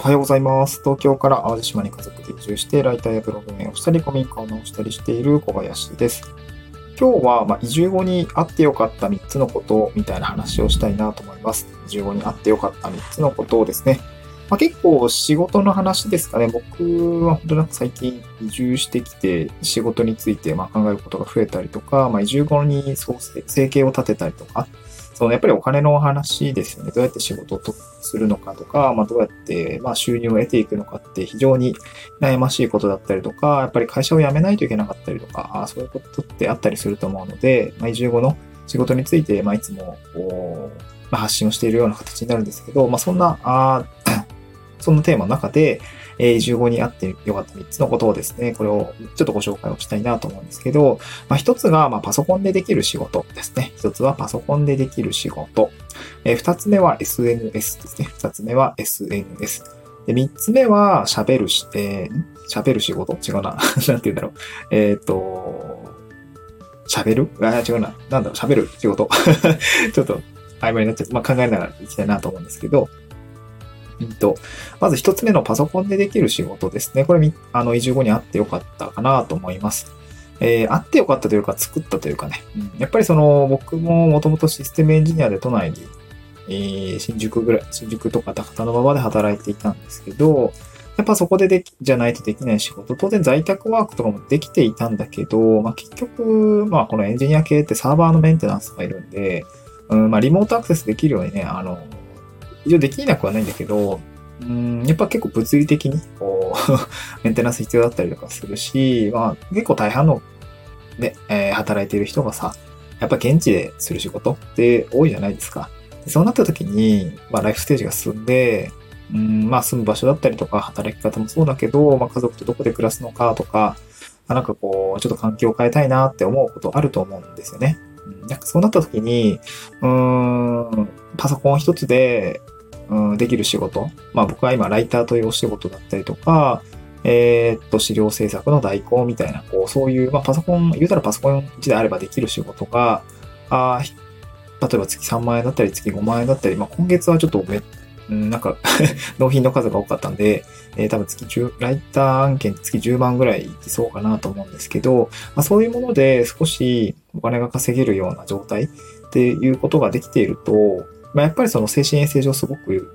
おはようございます。東京から淡路島に家族で移住して、ライターやブログ名をしたり、コミックを直したりしている小林です。今日は、まあ、移住後にあってよかった3つのことみたいな話をしたいなと思います。移住後にあってよかった3つのことをですね。まあ、結構仕事の話ですかね。僕は本当なんか最近移住してきて仕事についてまあ考えることが増えたりとか、まあ、移住後にそう生計を立てたりとか、そのやっぱりお金の話ですよね。どうやって仕事をするのかとか、まあ、どうやってまあ収入を得ていくのかって非常に悩ましいことだったりとか、やっぱり会社を辞めないといけなかったりとか、そういうことってあったりすると思うので、まあ、移住後の仕事について、まあ、いつもこうまあ、発信をしているような形になるんですけど、まあ、そんな、あそのテーマの中で、えー、移住後にあってよかった3つのことをですね、これをちょっとご紹介をしたいなと思うんですけど、まあ、1つが、ま、パソコンでできる仕事ですね。1つはパソコンでできる仕事。えー、2つ目は SNS ですね。2つ目は SNS。で、3つ目は喋るし、えー、喋る仕事？違うな。なんて言うんだろう。えっ、と、喋る？あ、違うな。なんだろう、喋る仕事。ちょっと曖昧になっちゃって、まあ、考えながらいきたいなと思うんですけど、うんと、まず一つ目のパソコンでできる仕事ですね。これ、あの、移住後にあってよかったかなと思います。えー、あってよかったというか、作ったというかね。うん、やっぱりその、僕ももともとシステムエンジニアで都内に、えー、新宿ぐらい、新宿とか高田の馬場で働いていたんですけど、やっぱそこででき、じゃないとできない仕事、当然在宅ワークとかもできていたんだけど、まあ結局、まあこのエンジニア系ってサーバーのメンテナンスがいるんで、うん、まあリモートアクセスできるようにね、あの、一応できなくはないんだけど、うん、やっぱ結構物理的に、こう メンテナンス必要だったりとかするし、まあ結構大半のね、えー、働いてる人がさ、やっぱ現地でする仕事って多いじゃないですか。そうなった時に、まあライフステージが進んで、うん、まあ住む場所だったりとか、働き方もそうだけど、まあ家族とどこで暮らすのかとか、なんかこう、ちょっと環境を変えたいなって思うことあると思うんですよね。なんかそうなった時に、うん、パソコン一つで、うん、できる仕事。まあ僕は今ライターというお仕事だったりとか、えー、っと、資料制作の代行みたいな、こう、そういう、まあパソコン、言うたらパソコン1台あればできる仕事が、ああ例えば月3万円だったり月5万円だったり、まあ今月はちょっとめ、うん、なんか 納品の数が多かったんで、えー、多分月10、ライター案件月10万ぐらいいきそうかなと思うんですけど、まあそういうもので少しお金が稼げるような状態っていうことができていると、まあ、やっぱりその精神衛生上すごく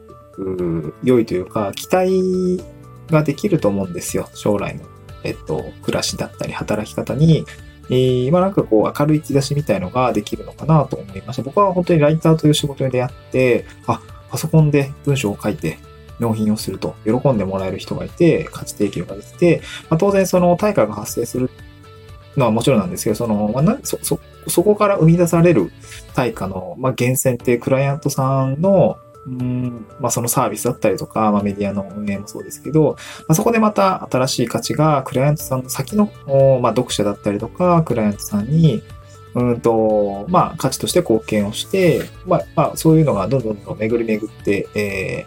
良いというか、期待ができると思うんですよ。将来の、えっと、暮らしだったり働き方に、えー、まあなんかこう明るい兆しみたいのができるのかなと思いました。僕は本当にライターという仕事に出会って、あ、パソコンで文章を書いて納品をすると喜んでもらえる人がいて、価値提供ができて、まあ、当然その対価が発生するのはもちろんなんですけど、その、まあ、そ、そ、そこから生み出される対価の、まあ、源泉ってクライアントさんの、うん、まあ、そのサービスだったりとか、まあ、メディアの運営もそうですけど、まあ、そこでまた新しい価値がクライアントさんの先の、まあ、読者だったりとか、クライアントさんに、うんと、まあ、価値として貢献をして、まあ、まあ、そういうのがどんどんどん巡り巡って、え、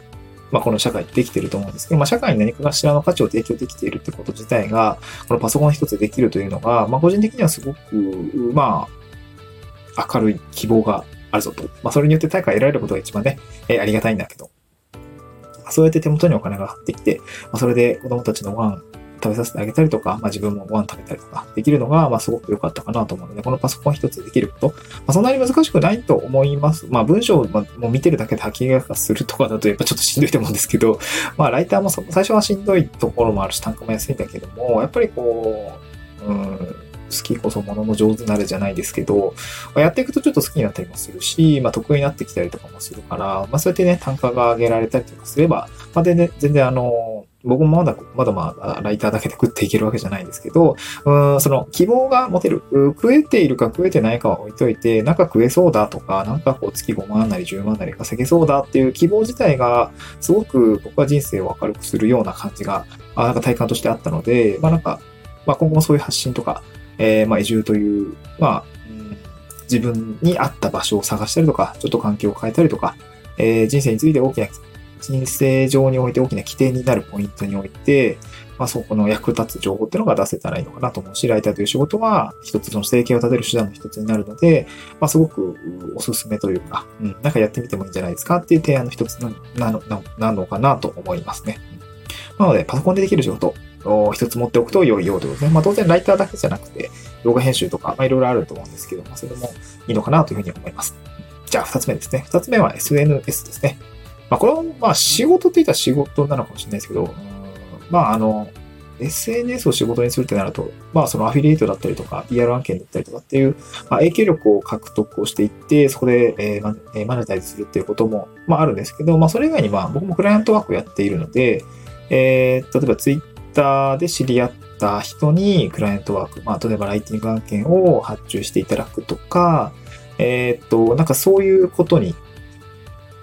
まあ、この社会ってできてると思うんですけど、まあ、社会に何かがしらの価値を提供できているってこと自体が、このパソコン一つでできるというのが、まあ、個人的にはすごく、まあ、明るい希望があるぞと。まあ、それによって対価を得られることが一番ね、えー、ありがたいんだけど、そうやって手元にお金が入ってきて、まあ、それで子供たちのご飯食べさせてあげたりとか、まあ、自分もご飯食べたりとかできるのが、まあ、すごく良かったかなと思うので、このパソコン一つできること、まあ、そんなに難しくないと思います。まあ、文章も見てるだけで吐き気がするとかだとやっぱちょっとしんどいと思うんですけど、まあ、ライターも最初はしんどいところもあるし、単価も安いんだけども、やっぱりこう、うん、好きこそものの上手なれじゃないですけど、やっていくとちょっと好きになったりもするし、まあ、得意になってきたりとかもするから、まあ、そうやってね、単価が上げられたりとかすれば、まあ、全然、全然あの、僕もまだ、まだまあ、ライターだけで食っていけるわけじゃないんですけど、うん、その希望が持てる。食えているか食えてないかは置いといて、なんか食えそうだとか、なんかこう月5万なり10万なり稼げそうだっていう希望自体が、すごく僕は人生を明るくするような感じが、あなんか体感としてあったので、まあなんか、まあ今後もそういう発信とか、えー、まあ移住という、まあ、うん、自分に合った場所を探したりとか、ちょっと環境を変えたりとか、えー、人生について大きな人生上において大きな規定になるポイントにおいて、まあ、そこの役立つ情報っていうのが出せたらいいのかなと思うし、ライターという仕事は一つの生計を立てる手段の一つになるので、まあ、すごくおすすめというか、うん、なんかやってみてもいいんじゃないですかっていう提案の一つなのなのかなと思いますね。なので、パソコンでできる仕事を一つ持っておくと良いようでございます。まあ、当然ライターだけじゃなくて、動画編集とか、まあ、いろいろあると思うんですけど、まあ、それもいいのかなというふうに思います。じゃあ、二つ目ですね。二つ目は SNS ですね。まあ、これは、まあ、仕事って言ったら仕事なのかもしれないですけど、まあ、あの、SNS を仕事にするってなると、まあそのアフィリエイトだったりとか、PR 案件だったりとかっていう、まあ、影響力を獲得をしていって、そこで、えー、マネタイズするっていうことも、まああるんですけど、まあそれ以外にまあ僕もクライアントワークをやっているので、えー、例えば Twitter で知り合った人にクライアントワーク、まあ例えばライティング案件を発注していただくとか、えー、っと、なんかそういうことに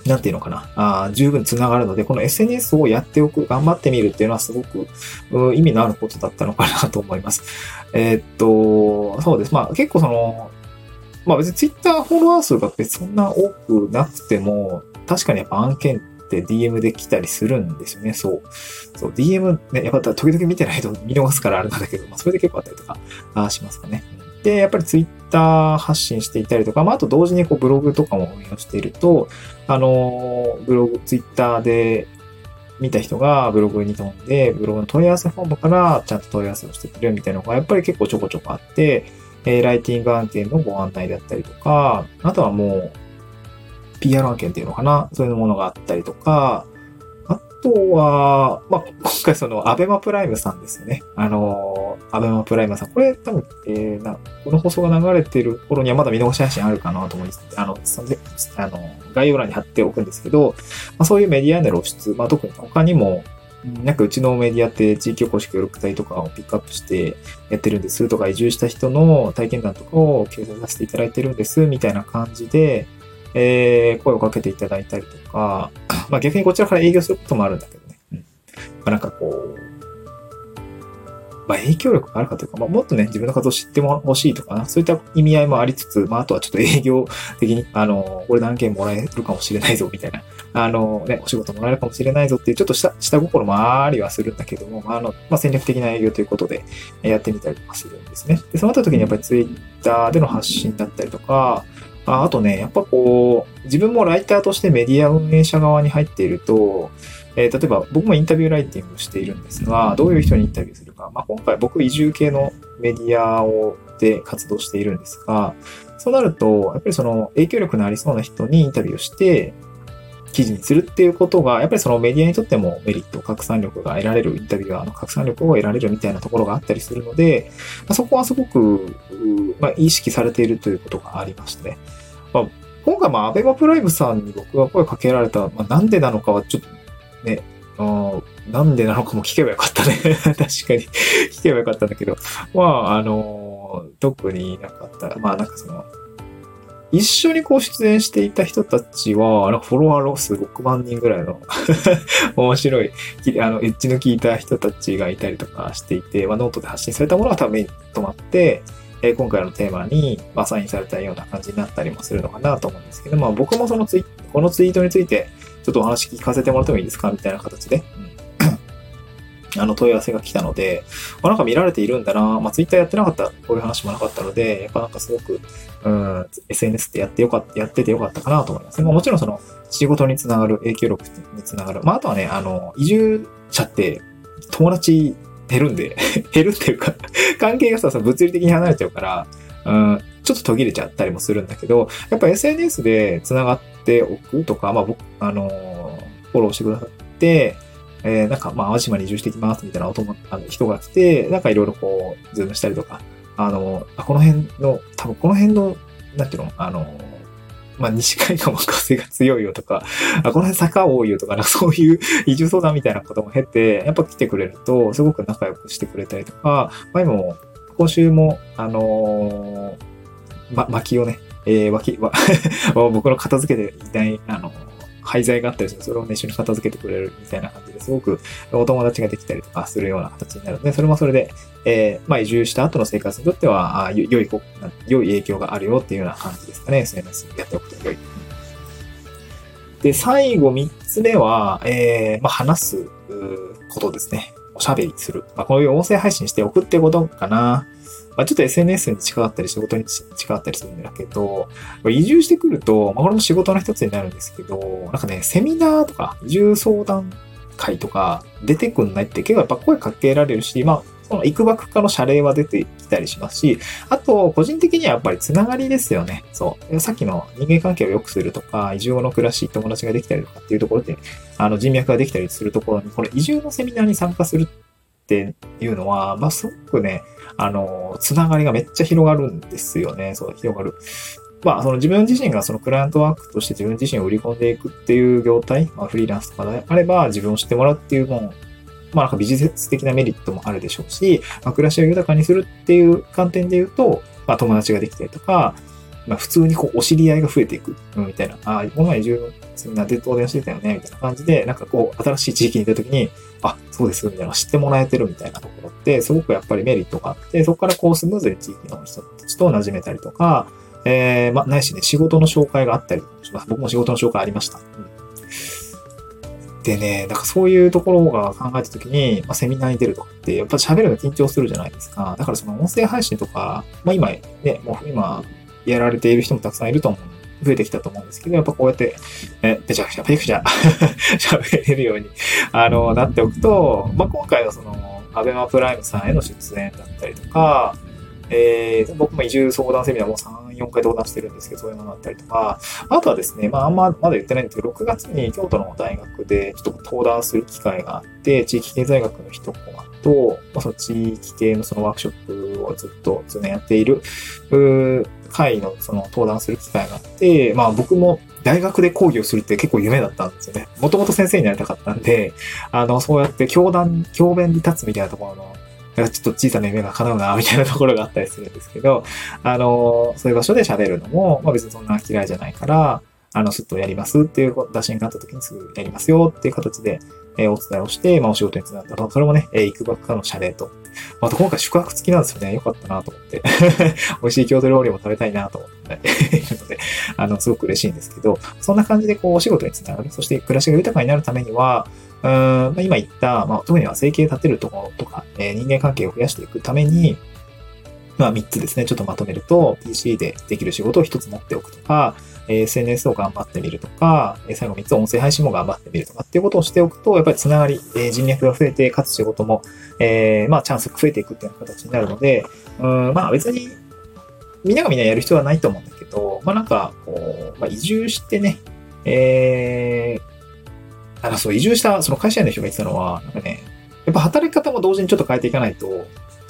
なんていうのかな、あ十分つながるので、この SNS をやっておく、頑張ってみるっていうのはすごく意味のあることだったのかなと思います。えー、っと、そうです。まあ結構その、まあ別に Twitter フォロワー数が別にそんな多くなくても、確かにやっぱ案件って DM で来たりするんですよね。そう。そう、DM ね、やっぱ時々見てないと見逃すからあれなんだけど、まあそれで結構あったりとかあしますかね。で、やっぱり Twitter 発信していたりとか、まああと同時にこうブログとかも運用していると、あの、ブログ、ツイッターで見た人がブログに飛んで、ブログの問い合わせフォームからちゃんと問い合わせをしてくれるみたいなのがやっぱり結構ちょこちょこあって、えー、ライティング案件のご案内だったりとか、あとはもう、PR 案件っていうのかなそういうものがあったりとか、とは、まあ、今回その、アベマプライムさんですよね。あの、アベマプライムさん。これ多分、えー、な、この放送が流れてる頃にはまだ見逃し配信あるかなと思います。あの、そであの概要欄に貼っておくんですけど、まあ、そういうメディアの露出、まあ、特に他にも、なんかうちのメディアって地域おこし協力隊とかをピックアップしてやってるんですとか、移住した人の体験談とかを掲載させていただいてるんですみたいな感じで、えー、声をかけていただいたりとか、まあ逆にこちらから営業することもあるんだけどね。うん。まなんかこう、まあ影響力があるかというか、まあもっとね、自分の活動を知っても欲しいとかな、そういった意味合いもありつつ、まああとはちょっと営業的に、あの、これ何件もらえるかもしれないぞ、みたいな、あのね、お仕事もらえるかもしれないぞっていう、ちょっと下、下心もありはするんだけども、まああの、まあ戦略的な営業ということで、やってみたりとかするんですね。で、そうなった時にやっぱりツイッターでの発信だったりとか、ああとね、やっぱこう、自分もライターとしてメディア運営者側に入っていると、えー、例えば僕もインタビューライティングをしているんですが、どういう人にインタビューするか。まあ、今回僕移住系のメディアをで活動しているんですが、そうなると、やっぱりその影響力のありそうな人にインタビューをして、記事にするっていうことが、やっぱりそのメディアにとってもメリット、拡散力が得られる、インタビュアーの拡散力を得られるみたいなところがあったりするので、まあ、そこはすごく、まあ、意識されているということがありまして、まあ、今回、まあ、アベマプライムさんに僕が声かけられた、まあ、なんでなのかはちょっとね、なんでなのかも聞けばよかったね。確かに聞けばよかったんだけど、まあ、あの、特になかった。まあ、なんかその、一緒にこう出演していた人たちは、なんかフォロワーロス6万人ぐらいの 面白い、あの、エッジの効いた人たちがいたりとかしていて、まあ、ノートで発信されたものが多分目に留まって、え、今回のテーマにアサインされたような感じになったりもするのかなと思うんですけど、まあ僕もそのツイこのツイートについてちょっとお話聞かせてもらってもいいですかみたいな形で、あの問い合わせが来たので、まあ、なんか見られているんだな、まあツイッターやってなかった、こういう話もなかったので、やっぱなんかすごく、うん、SNS ってやってよかった、やっててよかったかなと思います。まあもちろんその仕事につながる、影響力につながる。まああとはね、あの、移住者って友達減るんで 減るっていうか 関係がさ、物理的に離れちゃうから、うん、ちょっと途切れちゃったりもするんだけど、やっぱ SNS で繋がっておくとか、まあ僕、あの、フォローしてくださって、えー、なんか、まあ、淡島に移住してきますみたいなお友あの人が来て、なんかいろいろこう、ズームしたりとか、あの、あこの辺の、多分この辺の、なんていうの、あの、まあ、西海岸は風が強いよとか、あこの辺坂多いよとか、なそういう移住相談みたいなことも経て、やっぱ来てくれると、すごく仲良くしてくれたりとか、前も、今週も、あのー、ま、薪をね、えー、脇、わ 僕の片付けていない、あのー廃材があったりするそれをね、一緒に片付けてくれるみたいな感じですごくお友達ができたりとかするような形になるので、それもそれで、えー、まあ移住した後の生活にとっては、良い、良い影響があるよっていうような感じですかね、SNS やっておくと良い。で、最後三つ目は、えー、まあ話すことですね。おしゃべりする。まあ、こういう音声配信しておくってことかな。まあ、ちょっと SNS に近かったり仕事に近かったりするんだけど、移住してくると、まあ、これも仕事の一つになるんですけど、なんかね、セミナーとか移住相談会とか出てくんないって結構やっぱ声かけられるし、まあ、その、いくばくかの謝礼は出てきたりしますし、あと、個人的にはやっぱりつながりですよね。そう。さっきの人間関係を良くするとか、移住後の暮らし、友達ができたりとかっていうところで、あの、人脈ができたりするところに、これ移住のセミナーに参加するっていうのは、まあ、すごくね、あの、つながりがめっちゃ広がるんですよね。そう、広がる。まあ、その自分自身がそのクライアントワークとして自分自身を売り込んでいくっていう業態、まあ、フリーランスとかであれば自分を知ってもらうっていうもんまあなんかビジネス的なメリットもあるでしょうし、まあ、暮らしを豊かにするっていう観点で言うと、まあ友達ができたりとか、まあ普通にこうお知り合いが増えていく、みたいな、ああ、この前重要セミナーで東電してたよね、みたいな感じで、なんかこう新しい地域に行った時に、あ、そうです、みたいな知ってもらえてるみたいなところって、すごくやっぱりメリットがあって、そこからこうスムーズに地域の人たちと馴染めたりとか、えー、まあ、ないしね、仕事の紹介があったりします。僕も仕事の紹介ありました。うんでね、なんかそういうところが考えたときに、まあ、セミナーに出るとかって、やっぱ喋るの緊張するじゃないですか。だからその音声配信とか、まあ今ね、もう今やられている人もたくさんいると思うん。増えてきたと思うんですけど、やっぱこうやって、え、ぺちゃくちゃ、ぺちゃくちゃ喋れるように、あの、なっておくと、まあ今回はその、アベマプライムさんへの出演だったりとか、えー、僕も移住相談セミナーも3、4回登壇してるんですけど、そういうものがあったりとか、あとはですね、まああんままだ言ってないんですけど、6月に京都の大学でちょっと登壇する機会があって、地域経済学の一コマと、まあ、その地域系のそのワークショップをずっと常年やっている、会のその登壇する機会があって、まあ僕も大学で講義をするって結構夢だったんですよね。もともと先生になりたかったんで、あの、そうやって教団、教鞭に立つみたいなところのなんかちょっと小さな夢が叶うな、みたいなところがあったりするんですけど、あの、そういう場所で喋るのも、まあ別にそんな嫌いじゃないから、あの、すっとやりますっていう打診があった時にすぐやりますよっていう形で、え、お伝えをして、まあお仕事につながったと。それもね、え、行くばくかの謝礼と。また今回宿泊付きなんですよね。よかったなと思って。美味しい京都料理も食べたいなと思って いるので、あの、すごく嬉しいんですけど、そんな感じでこうお仕事につながる。そして暮らしが豊かになるためには、うんまあ、今言った、まあ、特には生計立てるところとか、えー、人間関係を増やしていくために、まあ3つですね、ちょっとまとめると、PC でできる仕事を1つ持っておくとか、SNS を頑張ってみるとか、最後3つ音声配信も頑張ってみるとかっていうことをしておくと、やっぱりつながり、人脈が増えて、かつ仕事も、えー、まあチャンスが増えていくっていう形になるので、うん、まあ別に、みんながみんなやる必要はないと思うんだけど、まあなんか、こう、まあ移住してね、えー、あの、そう、移住した、その会社員の人が言ってたのは、なんかね、やっぱ働き方も同時にちょっと変えていかないと、ちょ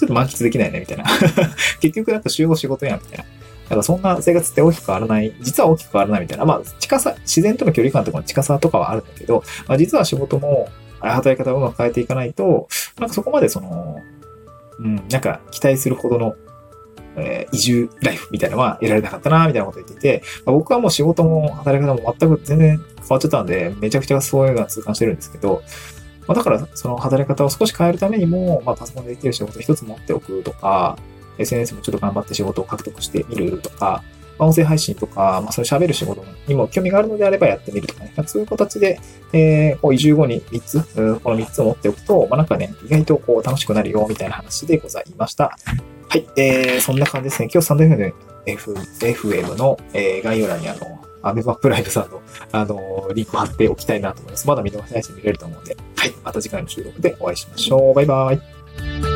っと満喫できないね、みたいな。結局なんか週5仕事やん、みたいな。だかそんな生活って大きく変わらない、実は大きく変わらないみたいな。まあ、近さ、自然との距離感とかの近さとかはあるんだけど、まあ実は仕事も、働き方をうまく変えていかないと、なんかそこまでその、うん、なんか期待するほどのえー、移住ライフみたいなのは得られなかったな、みたいなこと言っていて、まあ、僕はもう仕事も働き方も全く全然変わっちゃったんで、めちゃくちゃそういうのは痛感してるんですけど、まあ、だから、その働き方を少し変えるためにも、まあ、パソコンでできる仕事一つ持っておくとか、SNS もちょっと頑張って仕事を獲得してみるとか、まあ、音声配信とか、まあ、そういう喋る仕事にも興味があるのであればやってみるとかね、そういう形で、えー、こう移住後に3つ、この3つを持っておくと、まあ、なんかね、意外とこう楽しくなるよ、みたいな話でございました。はい、えー、そんな感じですね。今日サンド FM, F FM の、えー、概要欄にあの、アメバプライムさんの、あの、リンクを貼っておきたいなと思います。まだ見逃し配信見れると思うんで、はい、また次回の収録でお会いしましょう。バイバイ。